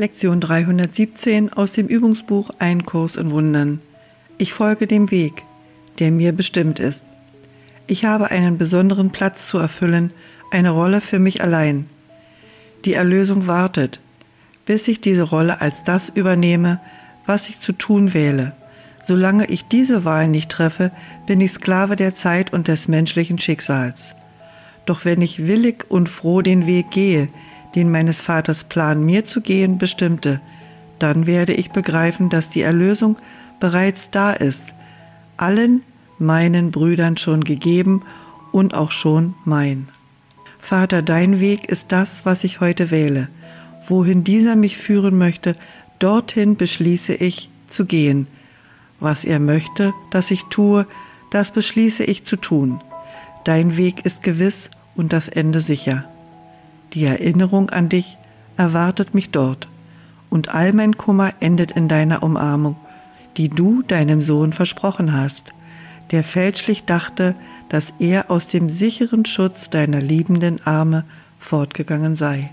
Lektion 317 aus dem Übungsbuch Ein Kurs in Wundern. Ich folge dem Weg, der mir bestimmt ist. Ich habe einen besonderen Platz zu erfüllen, eine Rolle für mich allein. Die Erlösung wartet, bis ich diese Rolle als das übernehme, was ich zu tun wähle. Solange ich diese Wahl nicht treffe, bin ich Sklave der Zeit und des menschlichen Schicksals. Doch wenn ich willig und froh den Weg gehe, den meines Vaters Plan mir zu gehen bestimmte, dann werde ich begreifen, dass die Erlösung bereits da ist, allen meinen Brüdern schon gegeben und auch schon mein. Vater, dein Weg ist das, was ich heute wähle. Wohin dieser mich führen möchte, dorthin beschließe ich zu gehen. Was er möchte, dass ich tue, das beschließe ich zu tun. Dein Weg ist gewiss und das Ende sicher. Die Erinnerung an dich erwartet mich dort, und all mein Kummer endet in deiner Umarmung, die du deinem Sohn versprochen hast, der fälschlich dachte, dass er aus dem sicheren Schutz deiner liebenden Arme fortgegangen sei.